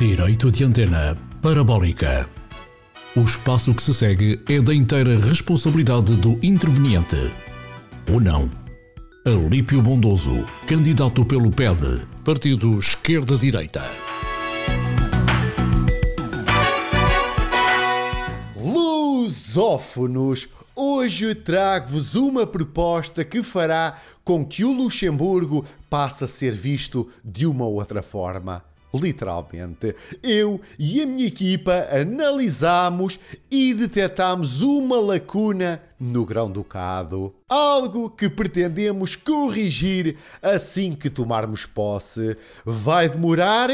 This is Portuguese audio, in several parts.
Direito de antena parabólica. O espaço que se segue é da inteira responsabilidade do interveniente. Ou não. Alípio Bondoso, candidato pelo PED, Partido Esquerda-Direita. Lusófonos, hoje trago-vos uma proposta que fará com que o Luxemburgo passe a ser visto de uma outra forma. Literalmente, eu e a minha equipa analisamos e detectamos uma lacuna no grão-ducado. Algo que pretendemos corrigir assim que tomarmos posse. Vai demorar?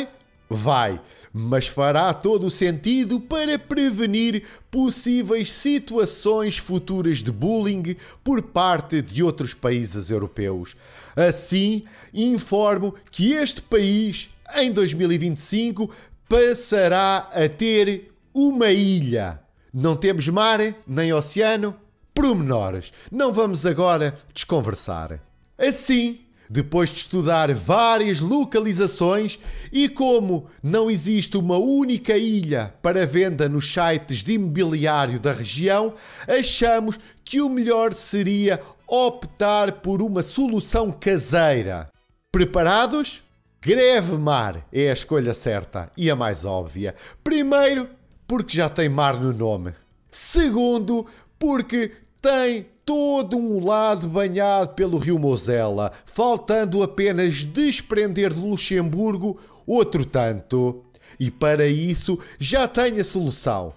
Vai, mas fará todo o sentido para prevenir possíveis situações futuras de bullying por parte de outros países europeus. Assim, informo que este país, em 2025, passará a ter uma ilha. Não temos mar nem oceano? Promenores. Não vamos agora desconversar. Assim, depois de estudar várias localizações e como não existe uma única ilha para venda nos sites de imobiliário da região, achamos que o melhor seria optar por uma solução caseira. Preparados? Greve Mar é a escolha certa e a mais óbvia. Primeiro, porque já tem mar no nome. Segundo, porque tem todo um lado banhado pelo rio Mosela, faltando apenas desprender de Luxemburgo outro tanto. E para isso já tenho a solução.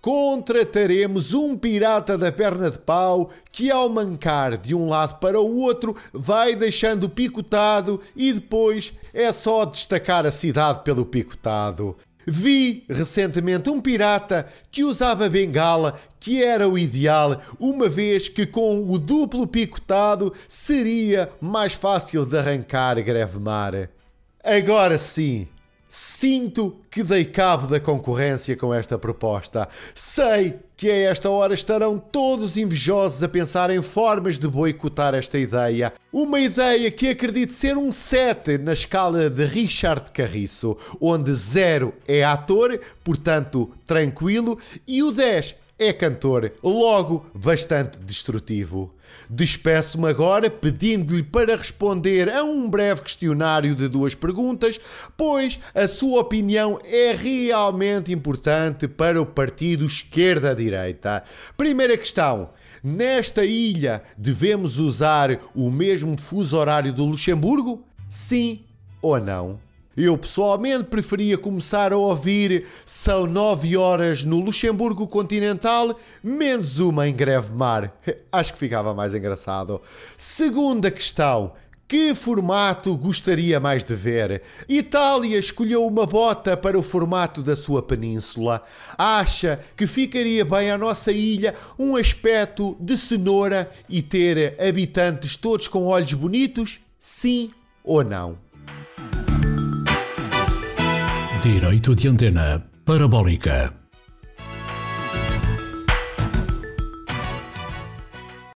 Contrataremos um pirata da perna de pau que, ao mancar de um lado para o outro, vai deixando picotado e depois é só destacar a cidade pelo picotado. Vi recentemente um pirata que usava bengala, que era o ideal, uma vez que com o duplo picotado seria mais fácil de arrancar greve mar. Agora sim, Sinto que dei cabo da concorrência com esta proposta. Sei que a esta hora estarão todos invejosos a pensar em formas de boicotar esta ideia. Uma ideia que acredito ser um 7 na escala de Richard Carriço, onde 0 é ator, portanto tranquilo, e o 10 é cantor, logo bastante destrutivo. Despeço-me agora pedindo-lhe para responder a um breve questionário de duas perguntas, pois a sua opinião é realmente importante para o partido esquerda-direita. Primeira questão. Nesta ilha devemos usar o mesmo fuso horário do Luxemburgo? Sim ou não? Eu pessoalmente preferia começar a ouvir São 9 horas no Luxemburgo Continental, menos uma em Greve Mar. Acho que ficava mais engraçado. Segunda questão. Que formato gostaria mais de ver? Itália escolheu uma bota para o formato da sua península. Acha que ficaria bem à nossa ilha um aspecto de cenoura e ter habitantes todos com olhos bonitos? Sim ou não? Direito de antena parabólica.